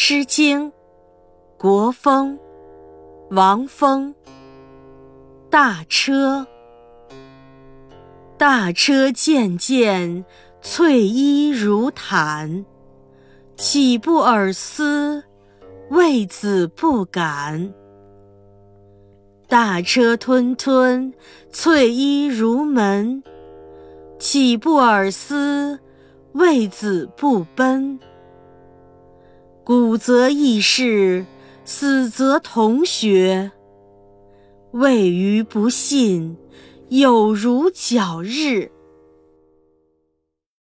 诗经·国风·王风。大车，大车渐渐，翠衣如毯。岂不尔思，为子不敢。大车吞吞，翠衣如门。岂不尔思，为子不奔。古则异事，死则同穴。谓于不信，有如皎日。